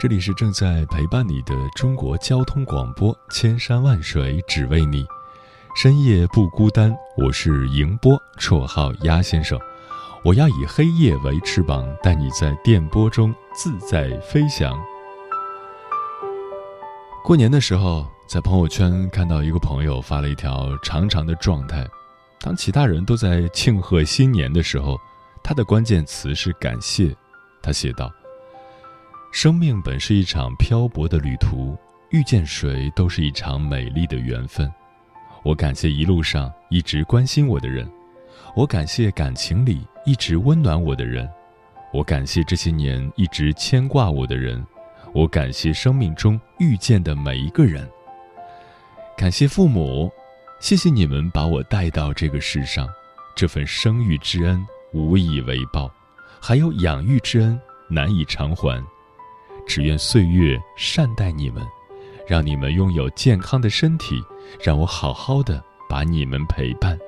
这里是正在陪伴你的中国交通广播，千山万水只为你，深夜不孤单。我是迎波，绰号鸭先生。我要以黑夜为翅膀，带你在电波中自在飞翔。过年的时候，在朋友圈看到一个朋友发了一条长长的状态。当其他人都在庆贺新年的时候，他的关键词是感谢。他写道：“生命本是一场漂泊的旅途，遇见谁都是一场美丽的缘分。我感谢一路上一直关心我的人。”我感谢感情里一直温暖我的人，我感谢这些年一直牵挂我的人，我感谢生命中遇见的每一个人。感谢父母，谢谢你们把我带到这个世上，这份生育之恩无以为报，还有养育之恩难以偿还。只愿岁月善待你们，让你们拥有健康的身体，让我好好的把你们陪伴。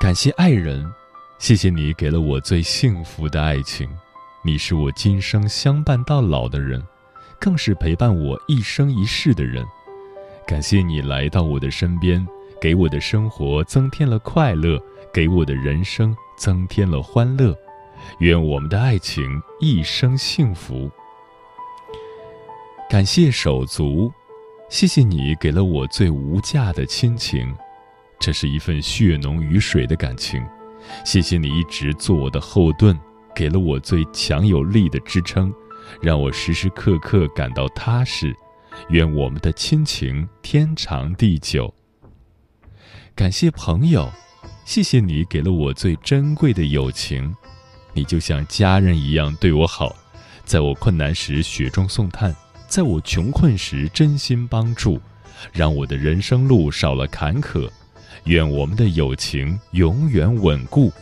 感谢爱人，谢谢你给了我最幸福的爱情，你是我今生相伴到老的人，更是陪伴我一生一世的人。感谢你来到我的身边，给我的生活增添了快乐，给我的人生增添了欢乐。愿我们的爱情一生幸福。感谢手足，谢谢你给了我最无价的亲情。这是一份血浓于水的感情，谢谢你一直做我的后盾，给了我最强有力的支撑，让我时时刻刻感到踏实。愿我们的亲情天长地久。感谢朋友，谢谢你给了我最珍贵的友情，你就像家人一样对我好，在我困难时雪中送炭，在我穷困时真心帮助，让我的人生路少了坎坷。愿我们的友情永远稳固。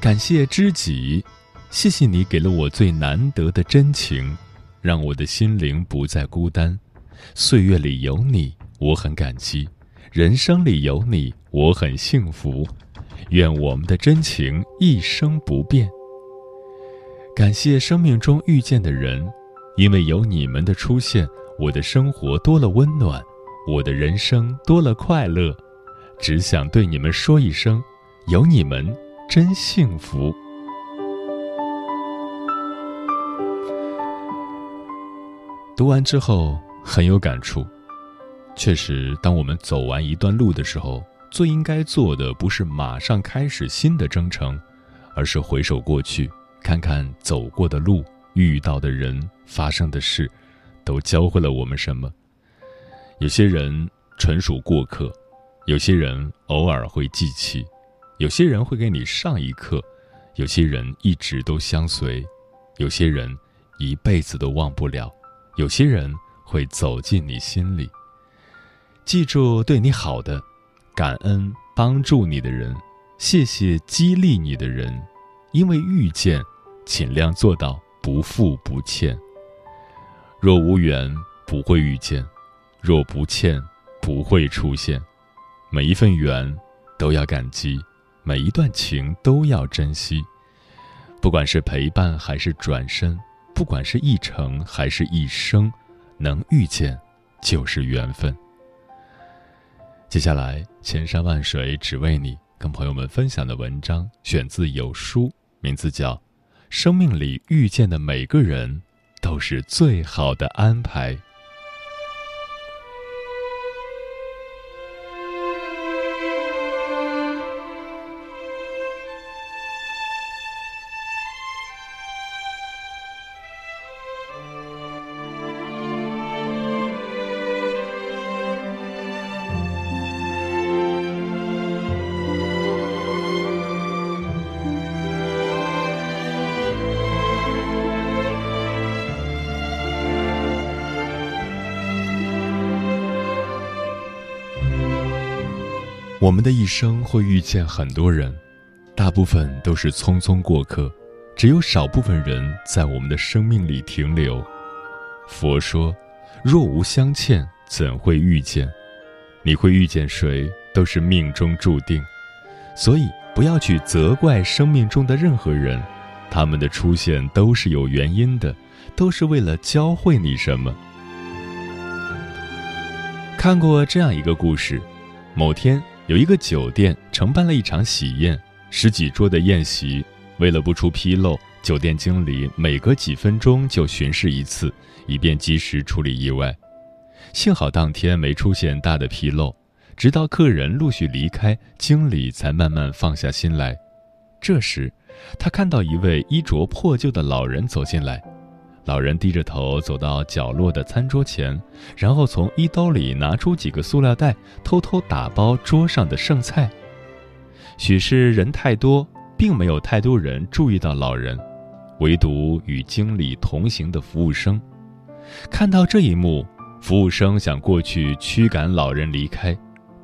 感谢知己，谢谢你给了我最难得的真情，让我的心灵不再孤单。岁月里有你，我很感激；人生里有你，我很幸福。愿我们的真情一生不变。感谢生命中遇见的人，因为有你们的出现，我的生活多了温暖。我的人生多了快乐，只想对你们说一声：有你们真幸福。读完之后很有感触，确实，当我们走完一段路的时候，最应该做的不是马上开始新的征程，而是回首过去，看看走过的路、遇到的人、发生的事，都教会了我们什么。有些人纯属过客，有些人偶尔会记起，有些人会给你上一课，有些人一直都相随，有些人一辈子都忘不了，有些人会走进你心里。记住对你好的，感恩帮助你的人，谢谢激励你的人，因为遇见，尽量做到不负不欠。若无缘，不会遇见。若不欠，不会出现。每一份缘都要感激，每一段情都要珍惜。不管是陪伴还是转身，不管是一程还是一生，能遇见就是缘分。接下来，千山万水只为你，跟朋友们分享的文章选自有书，名字叫《生命里遇见的每个人都是最好的安排》。我们的一生会遇见很多人，大部分都是匆匆过客，只有少部分人在我们的生命里停留。佛说：“若无相欠，怎会遇见？你会遇见谁，都是命中注定。所以，不要去责怪生命中的任何人，他们的出现都是有原因的，都是为了教会你什么。”看过这样一个故事：某天。有一个酒店承办了一场喜宴，十几桌的宴席。为了不出纰漏，酒店经理每隔几分钟就巡视一次，以便及时处理意外。幸好当天没出现大的纰漏，直到客人陆续离开，经理才慢慢放下心来。这时，他看到一位衣着破旧的老人走进来。老人低着头走到角落的餐桌前，然后从衣兜里拿出几个塑料袋，偷偷打包桌上的剩菜。许是人太多，并没有太多人注意到老人，唯独与经理同行的服务生。看到这一幕，服务生想过去驱赶老人离开，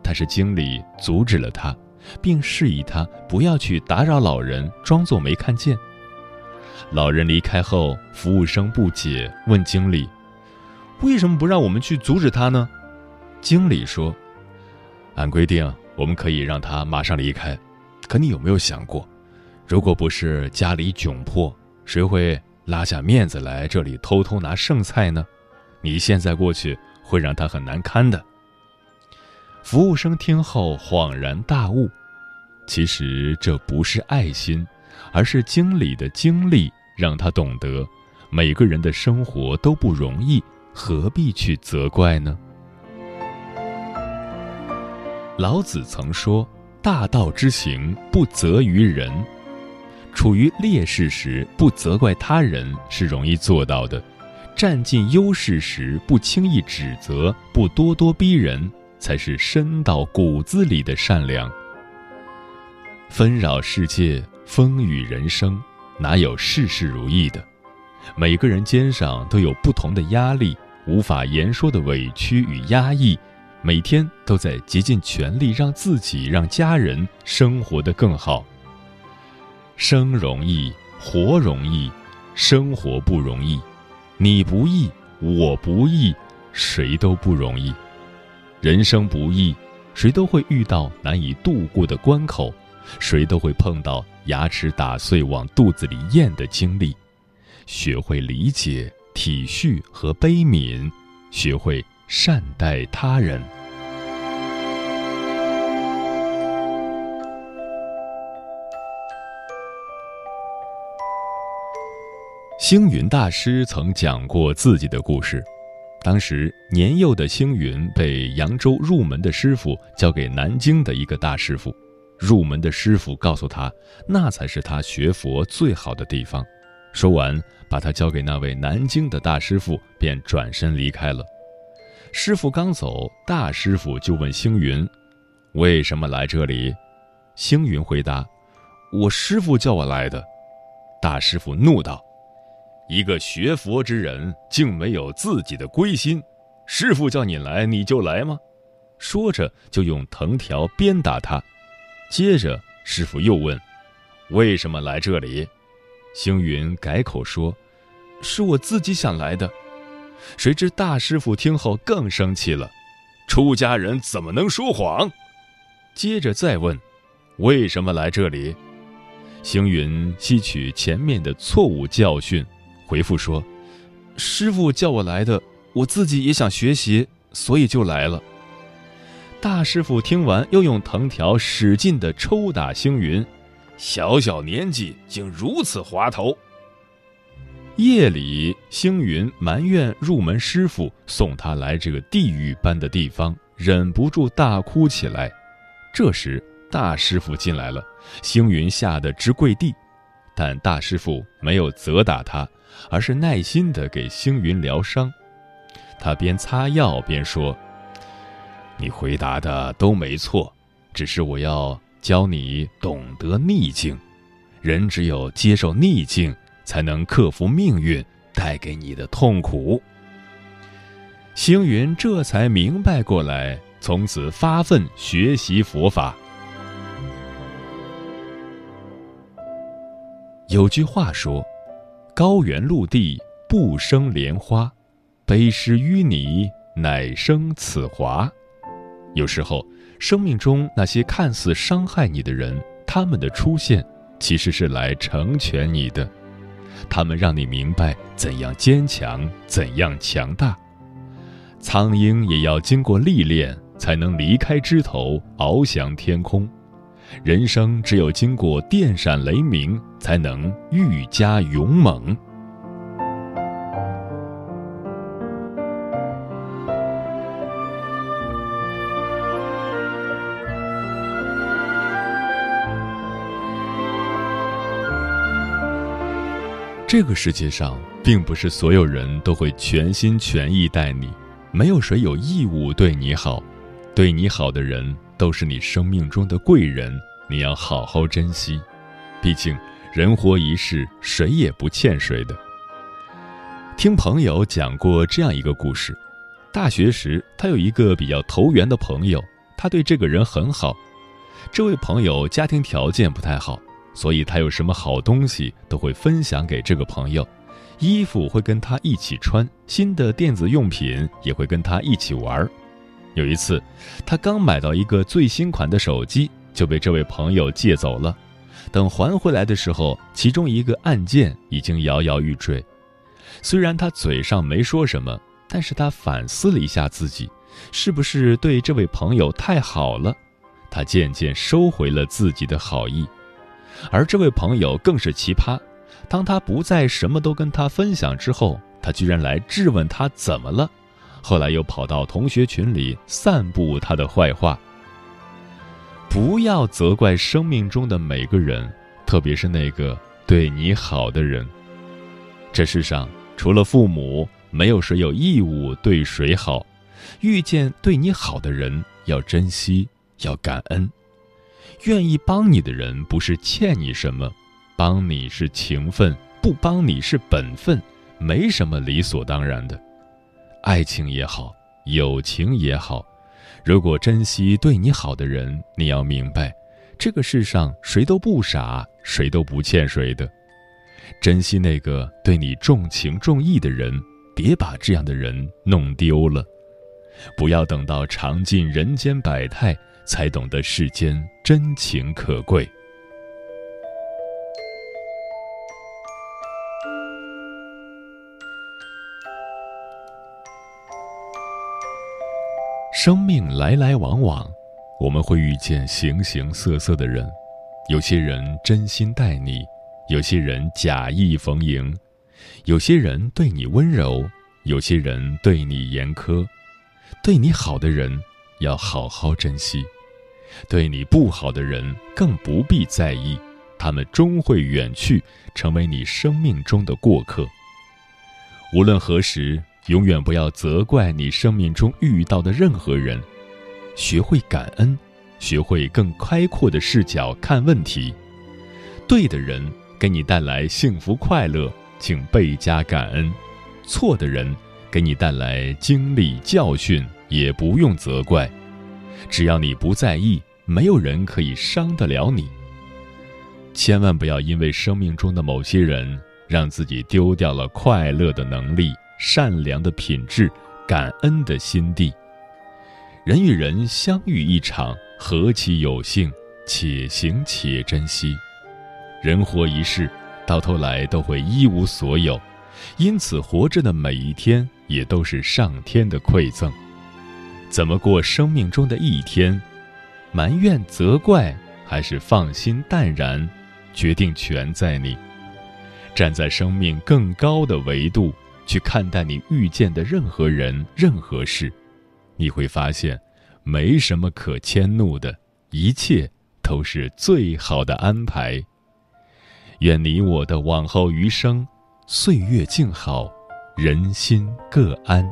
但是经理阻止了他，并示意他不要去打扰老人，装作没看见。老人离开后，服务生不解问经理：“为什么不让我们去阻止他呢？”经理说：“按规定，我们可以让他马上离开。可你有没有想过，如果不是家里窘迫，谁会拉下面子来这里偷偷拿剩菜呢？你现在过去，会让他很难堪的。”服务生听后恍然大悟：其实这不是爱心。而是经理的经历让他懂得，每个人的生活都不容易，何必去责怪呢？老子曾说：“大道之行，不责于人。”处于劣势时不责怪他人是容易做到的；占尽优势时不轻易指责、不咄咄逼人，才是深到骨子里的善良。纷扰世界。风雨人生，哪有事事如意的？每个人肩上都有不同的压力，无法言说的委屈与压抑，每天都在竭尽全力让自己、让家人生活得更好。生容易，活容易，生活不容易。你不易，我不易，谁都不容易。人生不易，谁都会遇到难以度过的关口。谁都会碰到牙齿打碎往肚子里咽的经历，学会理解、体恤和悲悯，学会善待他人。星云大师曾讲过自己的故事，当时年幼的星云被扬州入门的师傅交给南京的一个大师傅。入门的师傅告诉他，那才是他学佛最好的地方。说完，把他交给那位南京的大师傅，便转身离开了。师傅刚走，大师傅就问星云：“为什么来这里？”星云回答：“我师傅叫我来的。”大师傅怒道：“一个学佛之人，竟没有自己的归心！师傅叫你来，你就来吗？”说着，就用藤条鞭打他。接着，师傅又问：“为什么来这里？”星云改口说：“是我自己想来的。”谁知大师傅听后更生气了：“出家人怎么能说谎？”接着再问：“为什么来这里？”星云吸取前面的错误教训，回复说：“师傅叫我来的，我自己也想学习，所以就来了。”大师傅听完，又用藤条使劲地抽打星云，小小年纪竟如此滑头。夜里，星云埋怨入门师傅送他来这个地狱般的地方，忍不住大哭起来。这时，大师傅进来了，星云吓得直跪地，但大师傅没有责打他，而是耐心地给星云疗伤。他边擦药边说。你回答的都没错，只是我要教你懂得逆境。人只有接受逆境，才能克服命运带给你的痛苦。星云这才明白过来，从此发奋学习佛法。有句话说：“高原陆地不生莲花，悲诗淤泥乃生此华。”有时候，生命中那些看似伤害你的人，他们的出现其实是来成全你的。他们让你明白怎样坚强，怎样强大。苍鹰也要经过历练，才能离开枝头，翱翔天空。人生只有经过电闪雷鸣，才能愈加勇猛。这个世界上，并不是所有人都会全心全意待你，没有谁有义务对你好，对你好的人。都是你生命中的贵人，你要好好珍惜。毕竟人活一世，谁也不欠谁的。听朋友讲过这样一个故事：大学时，他有一个比较投缘的朋友，他对这个人很好。这位朋友家庭条件不太好，所以他有什么好东西都会分享给这个朋友，衣服会跟他一起穿，新的电子用品也会跟他一起玩。有一次，他刚买到一个最新款的手机，就被这位朋友借走了。等还回来的时候，其中一个按键已经摇摇欲坠。虽然他嘴上没说什么，但是他反思了一下自己，是不是对这位朋友太好了？他渐渐收回了自己的好意。而这位朋友更是奇葩，当他不再什么都跟他分享之后，他居然来质问他怎么了。后来又跑到同学群里散布他的坏话。不要责怪生命中的每个人，特别是那个对你好的人。这世上除了父母，没有谁有义务对谁好。遇见对你好的人，要珍惜，要感恩。愿意帮你的人，不是欠你什么，帮你是情分，不帮你是本分，没什么理所当然的。爱情也好，友情也好，如果珍惜对你好的人，你要明白，这个世上谁都不傻，谁都不欠谁的。珍惜那个对你重情重义的人，别把这样的人弄丢了。不要等到尝尽人间百态，才懂得世间真情可贵。生命来来往往，我们会遇见形形色色的人。有些人真心待你，有些人假意逢迎，有些人对你温柔，有些人对你严苛。对你好的人要好好珍惜，对你不好的人更不必在意，他们终会远去，成为你生命中的过客。无论何时。永远不要责怪你生命中遇到的任何人，学会感恩，学会更开阔的视角看问题。对的人给你带来幸福快乐，请倍加感恩；错的人给你带来经历教训，也不用责怪。只要你不在意，没有人可以伤得了你。千万不要因为生命中的某些人，让自己丢掉了快乐的能力。善良的品质，感恩的心地。人与人相遇一场，何其有幸！且行且珍惜。人活一世，到头来都会一无所有，因此活着的每一天也都是上天的馈赠。怎么过生命中的一天？埋怨、责怪，还是放心淡然？决定权在你。站在生命更高的维度。去看待你遇见的任何人、任何事，你会发现，没什么可迁怒的，一切都是最好的安排。愿你我的往后余生，岁月静好，人心各安。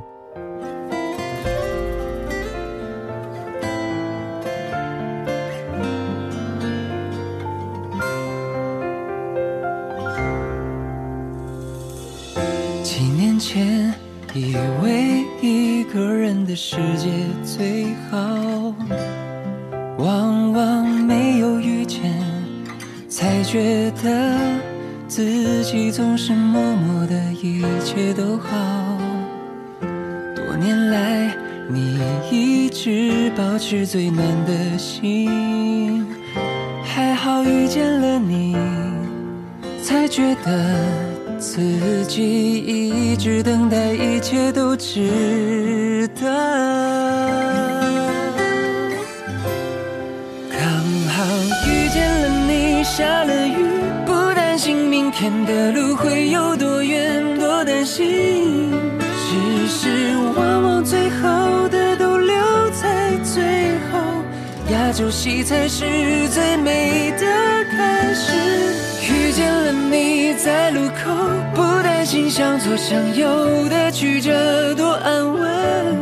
自己一直等待，一切都值得。刚好遇见了你，下了雨，不担心明天的路会有多远，多担心。只是往往最好的都留在最后，压轴戏才是最美的开始。见了你，在路口，不担心向左向右的曲折多安稳，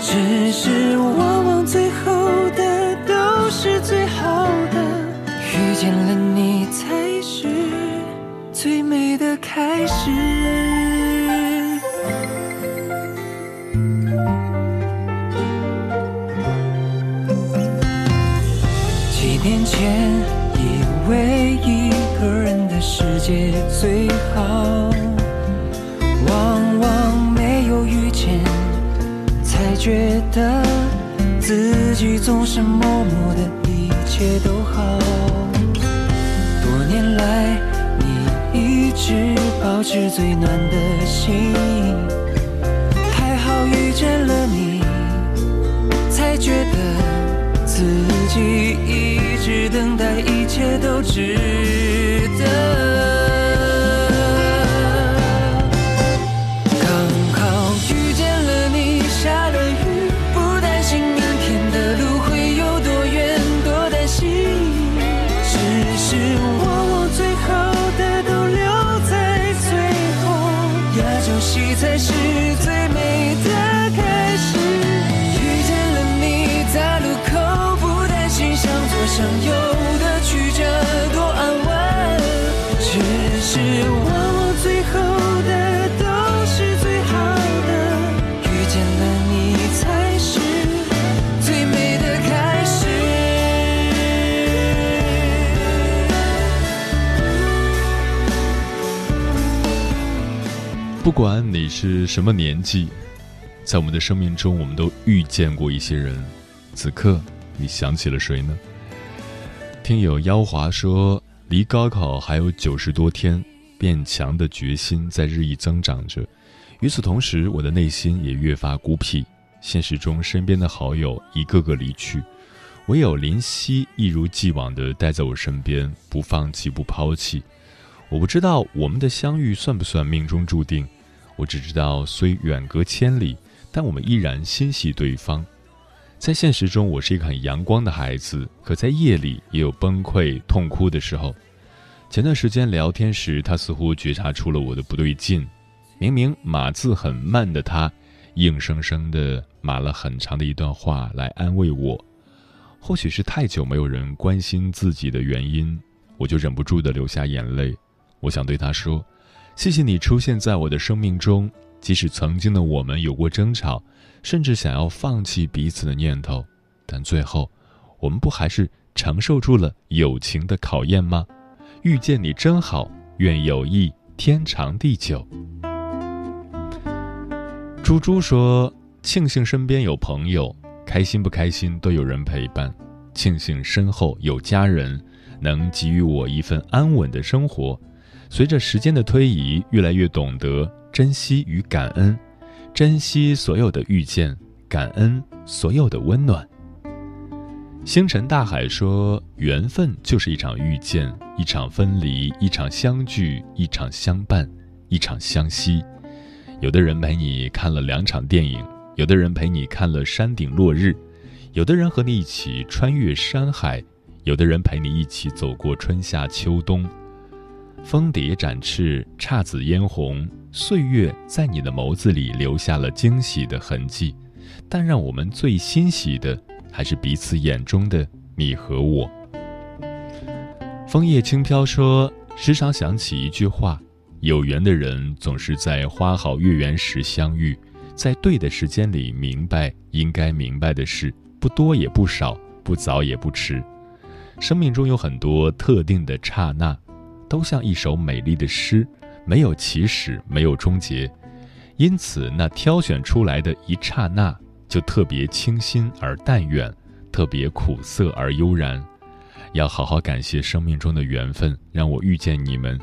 只是往往最后的都是最好的。遇见了你，才是最美的开始。几年前，以为一。个人世界最好，往往没有遇见，才觉得自己总是默默的一切都好。多年来，你一直保持最暖的心，还好遇见了你，才觉得自己一直等待，一切都值得。刚好遇见了你，下了雨，不担心明天的路会有多远，多担心。只是我，我最好的都留在最后。亚洲系才是最。不管你是什么年纪，在我们的生命中，我们都遇见过一些人。此刻，你想起了谁呢？听友妖华说，离高考还有九十多天，变强的决心在日益增长着。与此同时，我的内心也越发孤僻。现实中，身边的好友一个个离去，唯有林夕一如既往的待在我身边，不放弃，不抛弃。我不知道我们的相遇算不算命中注定。我只知道，虽远隔千里，但我们依然心系对方。在现实中，我是一个很阳光的孩子，可在夜里也有崩溃、痛哭的时候。前段时间聊天时，他似乎觉察出了我的不对劲。明明码字很慢的他，硬生生的码了很长的一段话来安慰我。或许是太久没有人关心自己的原因，我就忍不住的流下眼泪。我想对他说。谢谢你出现在我的生命中，即使曾经的我们有过争吵，甚至想要放弃彼此的念头，但最后，我们不还是承受住了友情的考验吗？遇见你真好，愿友谊天长地久。猪猪说：“庆幸身边有朋友，开心不开心都有人陪伴；庆幸身后有家人，能给予我一份安稳的生活。”随着时间的推移，越来越懂得珍惜与感恩，珍惜所有的遇见，感恩所有的温暖。星辰大海说：“缘分就是一场遇见，一场分离，一场相聚，一场相伴，一场相惜。有的人陪你看了两场电影，有的人陪你看了山顶落日，有的人和你一起穿越山海，有的人陪你一起走过春夏秋冬。”蜂蝶展翅，姹紫嫣红，岁月在你的眸子里留下了惊喜的痕迹。但让我们最欣喜的，还是彼此眼中的你和我。枫叶轻飘说：“时常想起一句话，有缘的人总是在花好月圆时相遇，在对的时间里明白应该明白的事，不多也不少，不早也不迟。生命中有很多特定的刹那，都像一首美丽的诗，没有起始，没有终结。因此，那挑选出来的一刹那，就特别清新而淡远，特别苦涩而悠然。要好好感谢生命中的缘分，让我遇见你们。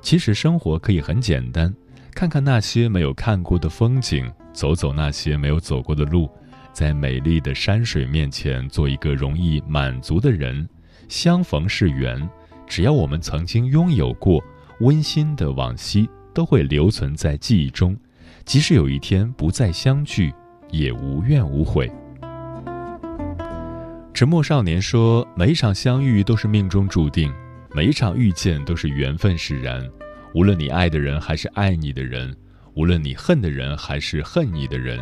其实生活可以很简单，看看那些没有看过的风景，走走那些没有走过的路，在美丽的山水面前做一个容易满足的人。相逢是缘，只要我们曾经拥有过温馨的往昔，都会留存在记忆中。即使有一天不再相聚，也无怨无悔。沉默少年说：“每一场相遇都是命中注定。”每一场遇见都是缘分使然，无论你爱的人还是爱你的人，无论你恨的人还是恨你的人，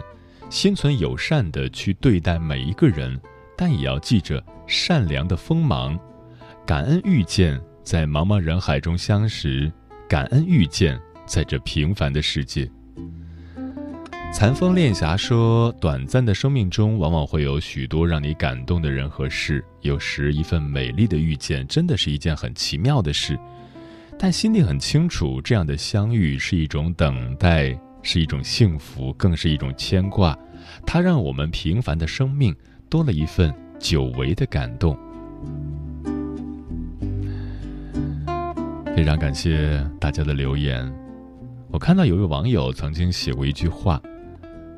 心存友善的去对待每一个人，但也要记着善良的锋芒。感恩遇见，在茫茫人海中相识；感恩遇见，在这平凡的世界。残风恋霞说：“短暂的生命中，往往会有许多让你感动的人和事。有时，一份美丽的遇见，真的是一件很奇妙的事。但心里很清楚，这样的相遇是一种等待，是一种幸福，更是一种牵挂。它让我们平凡的生命多了一份久违的感动。”非常感谢大家的留言。我看到有位网友曾经写过一句话。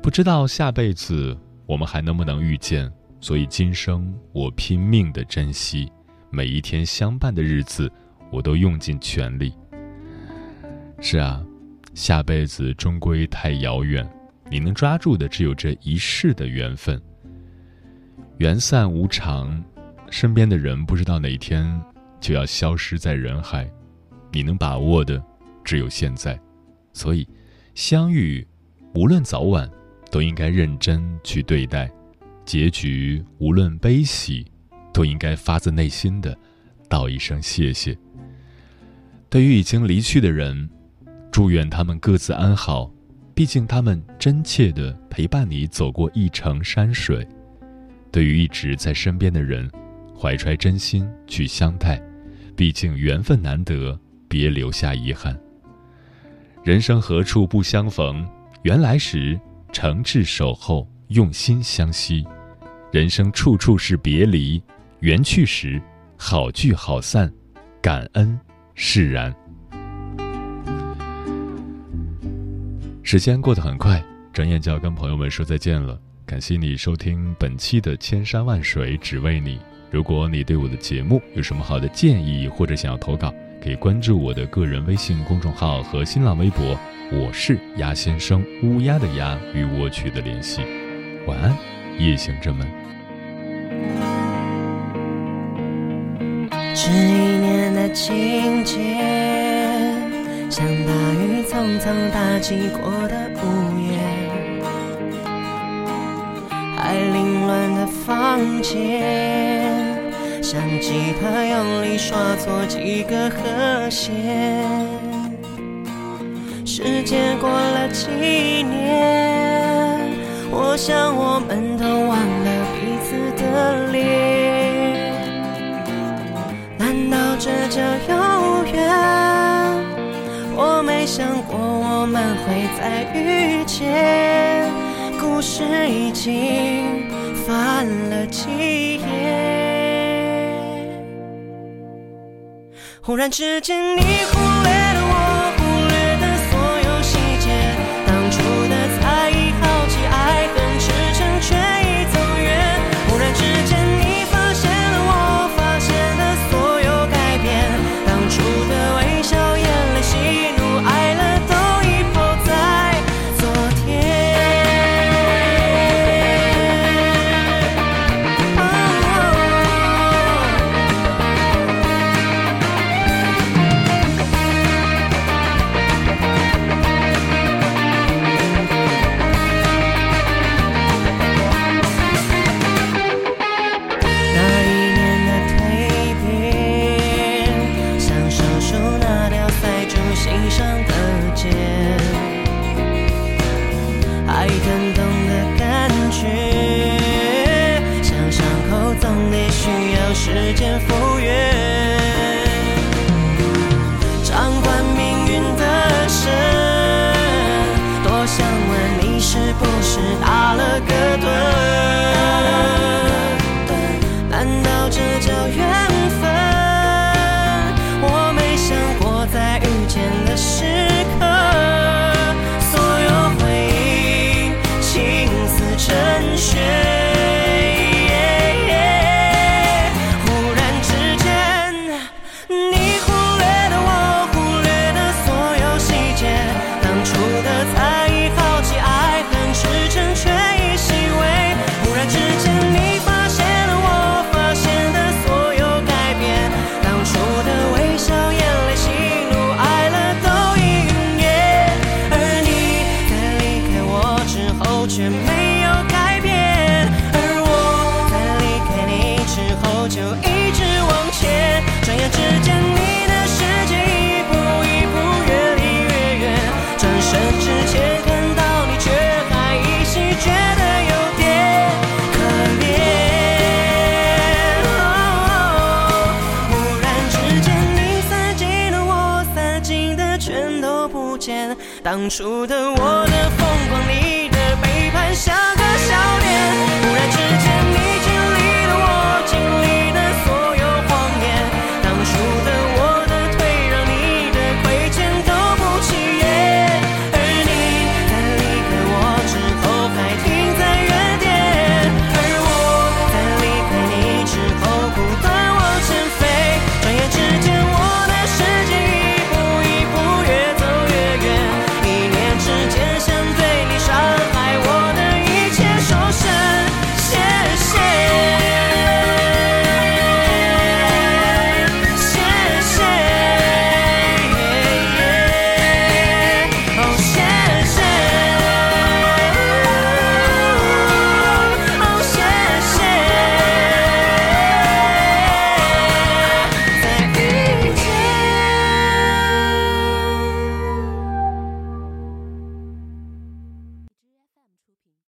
不知道下辈子我们还能不能遇见，所以今生我拼命的珍惜每一天相伴的日子，我都用尽全力。是啊，下辈子终归太遥远，你能抓住的只有这一世的缘分。缘散无常，身边的人不知道哪天就要消失在人海，你能把握的只有现在，所以相遇，无论早晚。都应该认真去对待，结局无论悲喜，都应该发自内心的道一声谢谢。对于已经离去的人，祝愿他们各自安好，毕竟他们真切的陪伴你走过一程山水。对于一直在身边的人，怀揣真心去相待，毕竟缘分难得，别留下遗憾。人生何处不相逢，缘来时。诚挚守候，用心相惜。人生处处是别离，缘去时，好聚好散，感恩释然。时间过得很快，转眼就要跟朋友们说再见了。感谢你收听本期的《千山万水只为你》。如果你对我的节目有什么好的建议，或者想要投稿，可以关注我的个人微信公众号和新浪微博。我是鸭先生，乌鸦的鸭，与我取得联系。晚安，夜行者们。这一年的情节，像大雨匆匆打击过的屋檐，还凌乱的房间，像吉他用力刷错几个和弦。时间过了几年，我想我们都忘了彼此的脸。难道这叫有缘？我没想过我们会再遇见，故事已经翻了几页。忽然之间，你忽略。